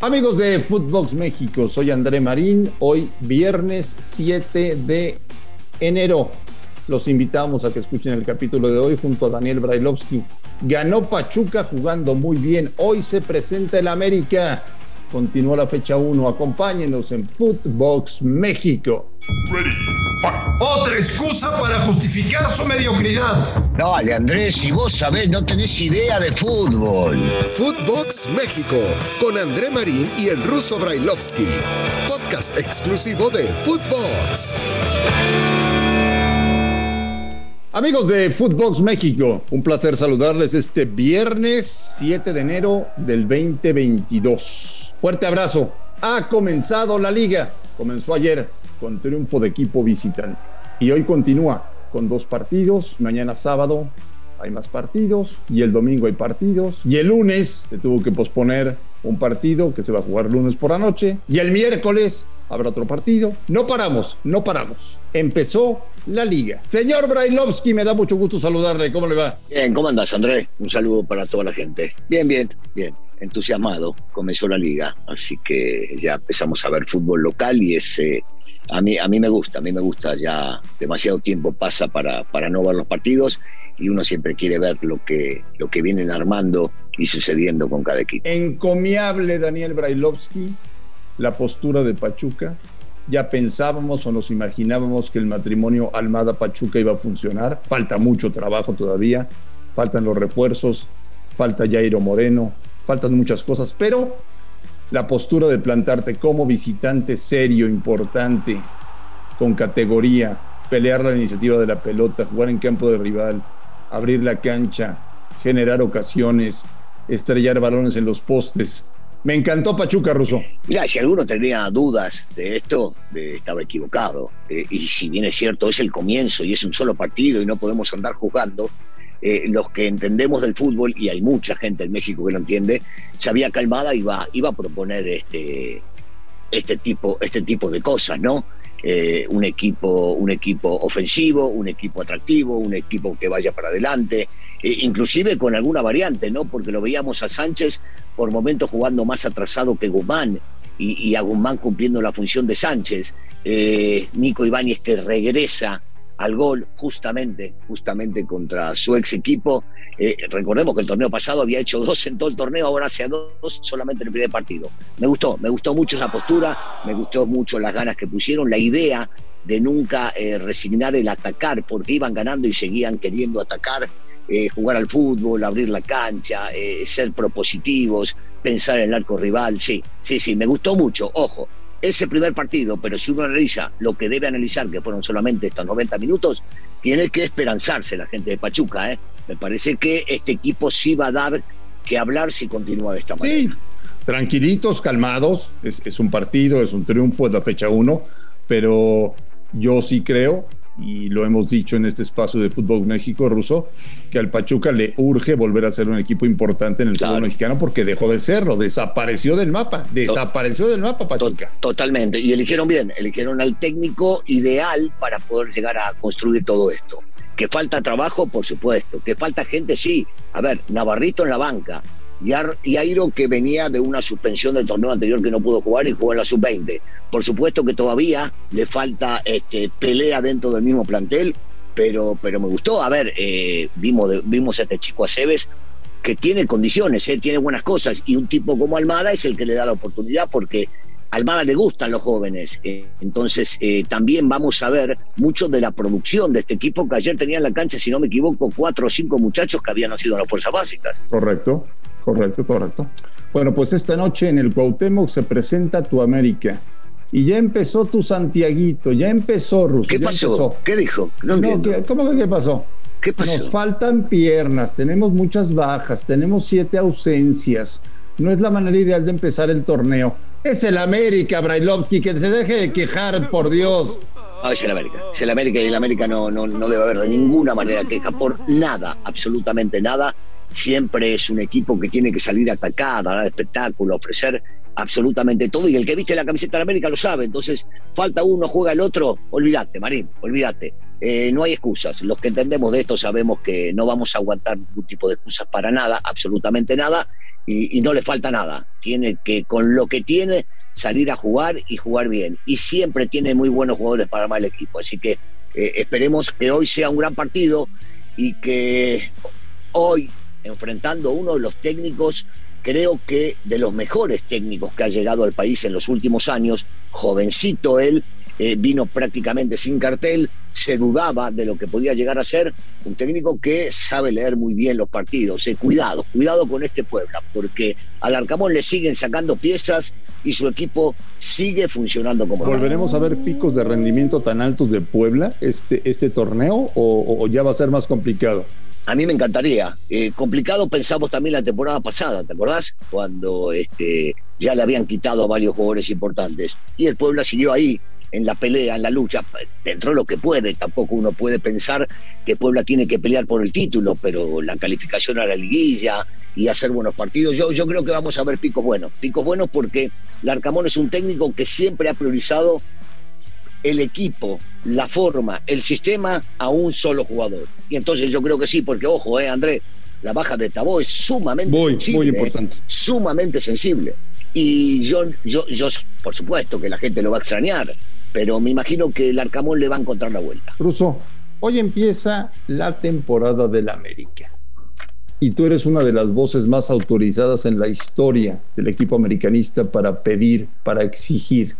Amigos de Footbox México, soy André Marín. Hoy viernes 7 de enero. Los invitamos a que escuchen el capítulo de hoy junto a Daniel Brailovsky. Ganó Pachuca jugando muy bien. Hoy se presenta el América. Continúa la fecha 1. Acompáñenos en Footbox México. Otra excusa para justificar su mediocridad. Dale, Andrés, si vos sabés, no tenés idea de fútbol. Footbox México, con André Marín y el ruso Brailovsky. Podcast exclusivo de Footbox. Amigos de Footbox México, un placer saludarles este viernes 7 de enero del 2022. Fuerte abrazo. Ha comenzado la liga. Comenzó ayer con triunfo de equipo visitante. Y hoy continúa con dos partidos. Mañana sábado hay más partidos y el domingo hay partidos. Y el lunes se tuvo que posponer un partido que se va a jugar lunes por la noche. Y el miércoles habrá otro partido. No paramos, no paramos. Empezó la liga. Señor Brailovsky, me da mucho gusto saludarle. ¿Cómo le va? Bien, ¿cómo andas, Andrés? Un saludo para toda la gente. Bien, bien, bien. Entusiasmado. Comenzó la liga, así que ya empezamos a ver fútbol local y ese a mí, a mí me gusta, a mí me gusta, ya demasiado tiempo pasa para, para no ver los partidos y uno siempre quiere ver lo que, lo que vienen armando y sucediendo con cada equipo. Encomiable Daniel Brailovsky, la postura de Pachuca. Ya pensábamos o nos imaginábamos que el matrimonio Almada-Pachuca iba a funcionar. Falta mucho trabajo todavía, faltan los refuerzos, falta Jairo Moreno, faltan muchas cosas, pero la postura de plantarte como visitante serio, importante, con categoría, pelear la iniciativa de la pelota, jugar en campo de rival, abrir la cancha, generar ocasiones, estrellar balones en los postes. Me encantó Pachuca Russo. Mira, si alguno tenía dudas de esto, estaba equivocado. Eh, y si bien es cierto, es el comienzo y es un solo partido y no podemos andar jugando, eh, los que entendemos del fútbol, y hay mucha gente en México que lo entiende, sabía calmada iba, iba a proponer este, este, tipo, este tipo de cosas, ¿no? Eh, un, equipo, un equipo ofensivo, un equipo atractivo, un equipo que vaya para adelante, eh, inclusive con alguna variante, ¿no? Porque lo veíamos a Sánchez por momentos jugando más atrasado que Guzmán y, a Guzmán cumpliendo la función de Sánchez. Nico Ibáñez que regresa al gol justamente, justamente contra su ex equipo. Eh, recordemos que el torneo pasado había hecho dos en todo el torneo, ahora hace dos solamente en el primer partido. Me gustó, me gustó mucho esa postura, me gustó mucho las ganas que pusieron, la idea de nunca eh, resignar el atacar, porque iban ganando y seguían queriendo atacar, eh, jugar al fútbol, abrir la cancha, ser propositivos, pensar en el arco rival. Sí, sí, sí, me gustó mucho. Ojo, ese primer partido, pero si uno analiza lo que debe analizar, que fueron solamente estos 90 minutos, tiene que esperanzarse la gente de Pachuca. ¿eh? Me parece que este equipo sí va a dar que hablar si continúa de esta manera. Sí, tranquilitos, calmados, es, es un partido, es un triunfo, es la fecha uno, pero yo sí creo y lo hemos dicho en este espacio de Fútbol México, Ruso, que al Pachuca le urge volver a ser un equipo importante en el fútbol mexicano porque dejó de serlo, desapareció del mapa, desapareció del mapa Pachuca. Totalmente, y eligieron bien, eligieron al técnico ideal para poder llegar a construir todo esto. Que falta trabajo, por supuesto, que falta gente, sí. A ver, Navarrito en la banca, y Airo que venía de una suspensión del torneo anterior que no pudo jugar y jugó en la sub-20. Por supuesto que todavía le falta este, pelea dentro del mismo plantel, pero, pero me gustó. A ver, eh, vimos, vimos a este chico Aceves que tiene condiciones, eh, tiene buenas cosas y un tipo como Almada es el que le da la oportunidad porque Almada le gustan los jóvenes. Eh, entonces también vamos a ver mucho de la producción de este equipo que ayer tenía en la cancha, si no me equivoco, cuatro o cinco muchachos que habían nacido en las fuerzas básicas. Correcto. Correcto, correcto. Bueno, pues esta noche en el Cuauhtémoc se presenta tu América. Y ya empezó tu Santiaguito, ya empezó, Russo. ¿Qué pasó? ¿Qué dijo? ¿Cómo que qué pasó? ¿Qué pasó? Nos faltan piernas, tenemos muchas bajas, tenemos siete ausencias. No es la manera ideal de empezar el torneo. Es el América, Brailovsky, que se deje de quejar, por Dios. No, es el América. Es el América y el América no, no, no debe haber de ninguna manera queja por nada, absolutamente nada siempre es un equipo que tiene que salir a atacar, dar espectáculo, ofrecer absolutamente todo. Y el que viste la camiseta de América lo sabe. Entonces, falta uno, juega el otro. Olvídate, Marín, olvídate. Eh, no hay excusas. Los que entendemos de esto sabemos que no vamos a aguantar ningún tipo de excusas para nada, absolutamente nada. y, no le falta nada. Tiene que, con lo que tiene, salir a jugar y jugar bien. Y siempre tiene muy buenos jugadores para armar el equipo. Así que eh, esperemos que hoy sea un gran partido y que hoy, enfrentando a uno de los técnicos, creo que de los mejores técnicos que ha llegado al país en los últimos años, jovencito él, eh, vino prácticamente sin cartel, se dudaba de lo que podía llegar a ser un técnico que sabe leer muy bien los partidos. Eh, cuidado, cuidado con este Puebla, porque al Arcamón le siguen sacando piezas y su equipo sigue funcionando como ¿Volveremos a ver picos de rendimiento tan altos de Puebla este, este torneo o, ya va a ser más complicado? A mí me encantaría. Eh, complicado pensamos también la temporada pasada, ¿te acordás? Cuando este, ya le habían quitado a varios jugadores importantes. Y el Puebla siguió ahí, en la pelea, en la lucha, dentro de lo que puede. Tampoco uno puede pensar que Puebla tiene que pelear por el título, pero la calificación a la liguilla y hacer buenos partidos. Yo, yo creo que vamos a ver picos buenos. Picos buenos porque Larcamón es un técnico que siempre ha priorizado el equipo, la forma, el sistema a un solo jugador. Y entonces yo creo que sí, porque ojo, eh, André, la baja de Tabó es sumamente sensible. Muy eh, importante. sumamente sensible. Y yo, yo, yo, por supuesto que la gente lo va a extrañar, pero me imagino que el Arcamón le va a encontrar la vuelta. Russo, hoy empieza la temporada del América. Y tú eres una de las voces más autorizadas en la historia del equipo americanista para pedir, para exigir.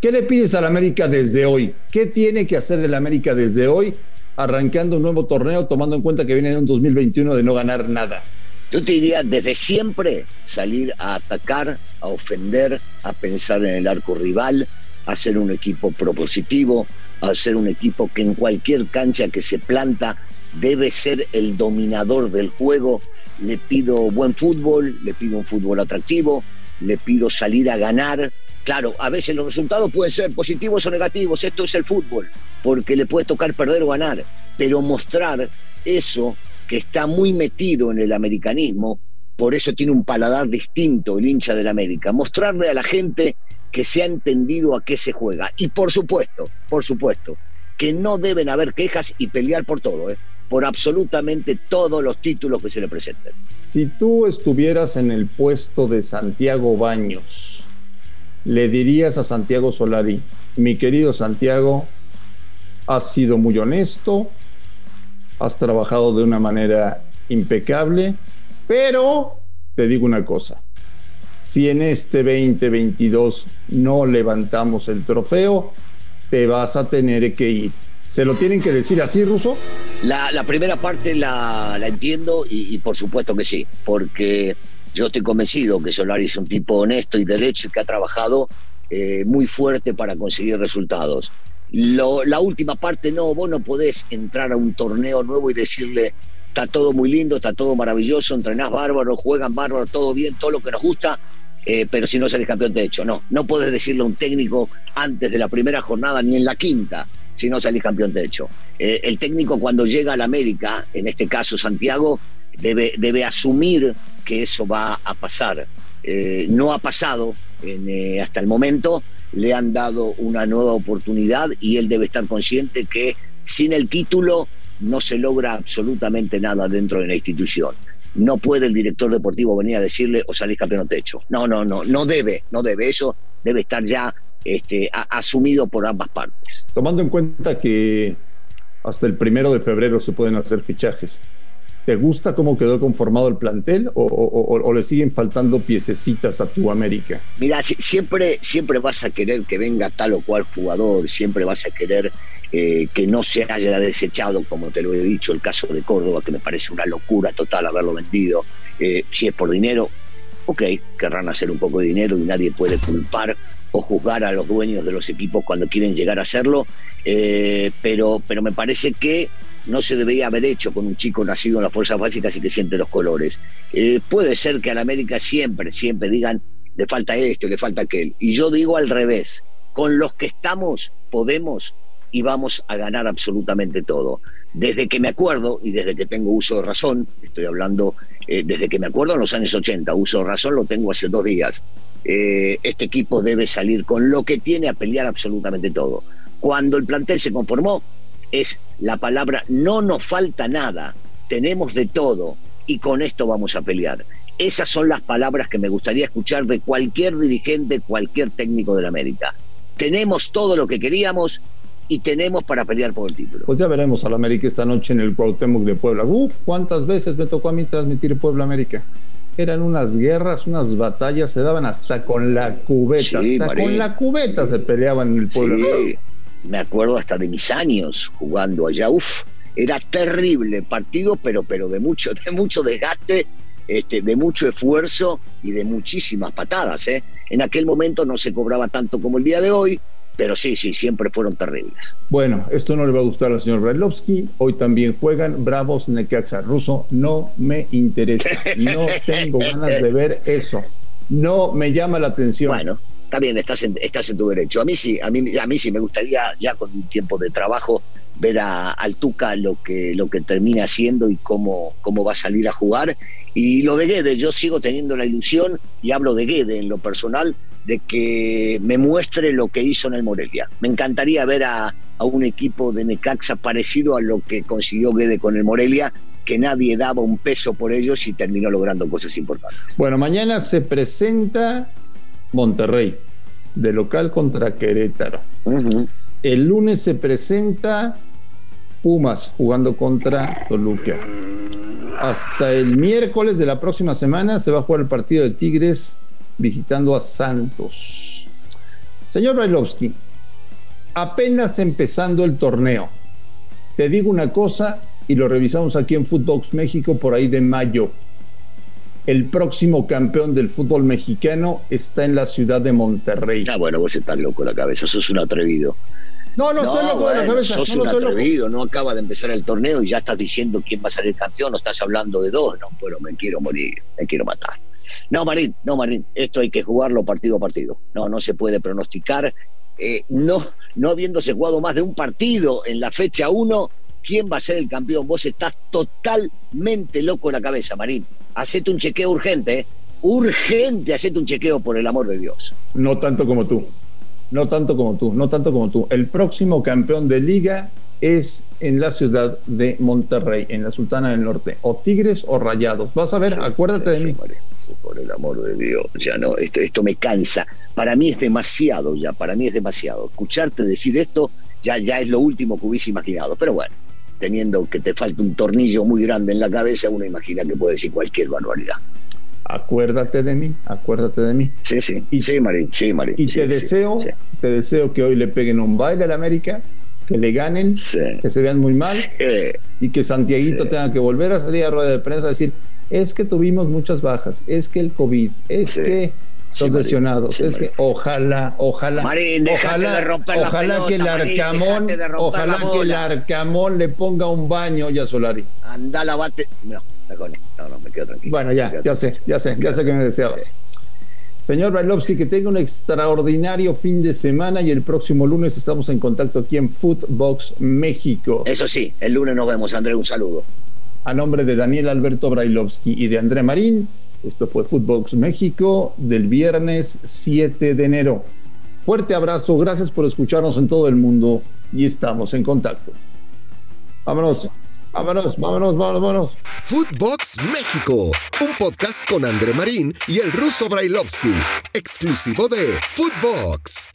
¿Qué le pides al América desde hoy? ¿Qué tiene que hacer el América desde hoy, arrancando un nuevo torneo, tomando en cuenta que viene de un 2021 de no ganar nada? Yo te diría desde siempre salir a atacar, a ofender, a pensar en el arco rival, a ser un equipo propositivo, a ser un equipo que en cualquier cancha que se planta debe ser el dominador del juego. Le pido buen fútbol, le pido un fútbol atractivo, le pido salir a ganar. Claro, a veces los resultados pueden ser positivos o negativos, esto es el fútbol, porque le puede tocar perder o ganar, pero mostrar eso que está muy metido en el americanismo, por eso tiene un paladar distinto el hincha del América, mostrarle a la gente que se ha entendido a qué se juega. Y por supuesto, por supuesto, que no deben haber quejas y pelear por todo, ¿eh? por absolutamente todos los títulos que se le presenten. Si tú estuvieras en el puesto de Santiago Baños, le dirías a Santiago Solari, mi querido Santiago, has sido muy honesto, has trabajado de una manera impecable, pero te digo una cosa, si en este 2022 no levantamos el trofeo, te vas a tener que ir. ¿Se lo tienen que decir así, Ruso? La, primera parte la, entiendo y, por supuesto que sí, porque yo estoy convencido que Solari es un tipo honesto y derecho y que ha trabajado eh, muy fuerte para conseguir resultados la última parte, no, vos no podés entrar a un torneo nuevo y decirle, está todo muy lindo, está todo maravilloso, entrenás bárbaro, juegan bárbaro, todo bien, todo lo que nos gusta, eh, pero si no salís campeón de hecho, no, no podés decirle a un técnico antes de la primera jornada ni en la quinta si no salís campeón de hecho. Eh, el técnico cuando llega al América, en este caso Santiago, debe, asumir que eso va a pasar. Eh, no ha pasado hasta el momento, le han dado una nueva oportunidad y él debe estar consciente que sin el título no se logra absolutamente nada dentro de la institución. No puede el director deportivo venir a decirle o salís campeón techo. No, no, no, no debe, no debe. Eso debe estar ya este, asumido por ambas partes. Tomando en cuenta que hasta el primero de febrero se pueden hacer fichajes. ¿Te gusta cómo quedó conformado el plantel o, le siguen faltando piececitas a tu América? Mira, siempre, siempre vas a querer que venga tal o cual jugador, siempre vas a querer eh, que no se haya desechado, como te lo he dicho, el caso de Córdoba, que me parece una locura total haberlo vendido. Eh, si es por dinero, ok, querrán hacer un poco de dinero y nadie puede culpar o juzgar a los dueños de los equipos cuando quieren llegar a hacerlo, eh, pero, pero me parece que no se debería haber hecho con un chico nacido en las fuerzas básicas y que siente los colores. Eh, puede ser que a la América siempre, siempre digan, le falta esto, le falta aquel. Y yo digo al revés, con los que estamos podemos y vamos a ganar absolutamente todo. Desde que me acuerdo y desde que tengo uso de razón, estoy hablando eh, desde que me acuerdo en los años 80, uso de razón lo tengo hace dos días, eh, este equipo debe salir con lo que tiene a pelear absolutamente todo. Cuando el plantel se conformó, es la palabra no nos falta nada, tenemos de todo y con esto vamos a pelear. esas son las palabras que me gustaría escuchar de cualquier dirigente, cualquier técnico de la América. Tenemos todo lo que queríamos y tenemos para pelear por el título. Pues ya veremos al América esta noche en el Cuauhtémoc de Puebla. Uf, cuántas veces me tocó a mí transmitir Puebla América. Eran unas guerras, unas batallas, se daban hasta con la cubeta, hasta con la cubeta se peleaban en el Puebla. Sí, me acuerdo hasta de mis años jugando allá. Uf, era terrible partido, pero, pero de mucho, de mucho desgaste, este, de mucho esfuerzo y de muchísimas patadas. ¿eh? En aquel momento no se cobraba tanto como el día de hoy, pero sí, sí, siempre fueron terribles. Bueno, esto no le va a gustar al señor Brailovsky. Hoy también juegan Bravos Necaxa Ruso. No me interesa. No tengo ganas de ver eso. No me llama la atención. Bueno, está bien, estás en, estás en tu derecho. A mí sí, a mí, a mí sí me gustaría, ya con un tiempo de trabajo, ver a, al Tuca lo que, lo que termina haciendo y cómo, cómo va a salir a jugar. Y lo de Guede, yo sigo teniendo la ilusión, y hablo de Guede en lo personal, de que me muestre lo que hizo en el Morelia. Me encantaría ver a, a un equipo de Necaxa parecido a lo que consiguió Guede con el Morelia, que nadie daba un peso por ellos y terminó logrando cosas importantes. Bueno, mañana se presenta Monterrey, de local contra Querétaro. Uh -huh. El lunes se presenta Pumas jugando contra Toluca. Hasta el miércoles de la próxima semana se va a jugar el partido de Tigres visitando a Santos. Señor Brailovsky, apenas empezando el torneo, te digo una cosa y lo revisamos aquí en Footbox México por ahí de mayo. El próximo campeón del fútbol mexicano está en la ciudad de Monterrey. Ah, bueno, vos estás loco la cabeza, sos un atrevido. No, no, no estoy loco bueno, de la cabeza. Sos no, un atrevido, loco. no acaba de empezar el torneo y ya estás diciendo quién va a salir campeón, no estás hablando de dos, no, bueno, me quiero morir, me quiero matar. No, Marín, no, Marín, esto hay que jugarlo partido a partido. No, no se puede pronosticar. Eh, no, no habiéndose jugado más de un partido en la fecha 1, ¿quién va a ser el campeón? Vos estás totalmente loco en la cabeza, Marín. Hacete un chequeo urgente, ¿eh? Urgente, hacete un chequeo por el amor de Dios. No tanto como tú. No tanto como tú, no tanto como tú. El próximo campeón de liga es en la ciudad de Monterrey, en la Sultana del Norte. O Tigres o Rayados. Vas a ver, sí, acuérdate sí, de mí. Sí, por el amor de Dios, ya no, esto, esto me cansa. Para mí es demasiado ya, para mí es demasiado. Escucharte decir esto ya, ya es lo último que hubiese imaginado. Pero bueno, teniendo que te falta un tornillo muy grande en la cabeza, uno imagina que puede decir cualquier barbaridad. Acuérdate de mí, acuérdate de mí. Sí, sí, y, sí, Marín, sí, Marín. Y sí, te deseo, sí. te deseo que hoy le peguen un baile al América, que le ganen, que se vean muy mal y que Santiaguito tenga que volver a salir a rueda de prensa a decir, es que tuvimos muchas bajas, es que el COVID, es que los lesionados, es que ojalá, ojalá, Marín, ojalá, de romper ojalá la pelota, que el Marín, Arcamón, ojalá la que el Arcamón le ponga un baño ya Solari. Anda, lavate, no, no, no, me quedo tranquilo. Bueno, ya, ya sé, ya sé, ya sé que me deseabas. Señor Brailovsky, que tenga un extraordinario fin de semana y el próximo lunes estamos en contacto aquí en Footbox México. Eso sí, el lunes nos vemos, André, un saludo. A nombre de Daniel Alberto Brailovsky y de André Marín, esto fue Footbox México del viernes 7 de enero. Fuerte abrazo, gracias por escucharnos en todo el mundo y estamos en contacto. Vámonos. Vámonos, vámonos, vámonos, vámonos. Footbox México, un podcast con André Marín y el ruso Brailovsky, exclusivo de Footbox.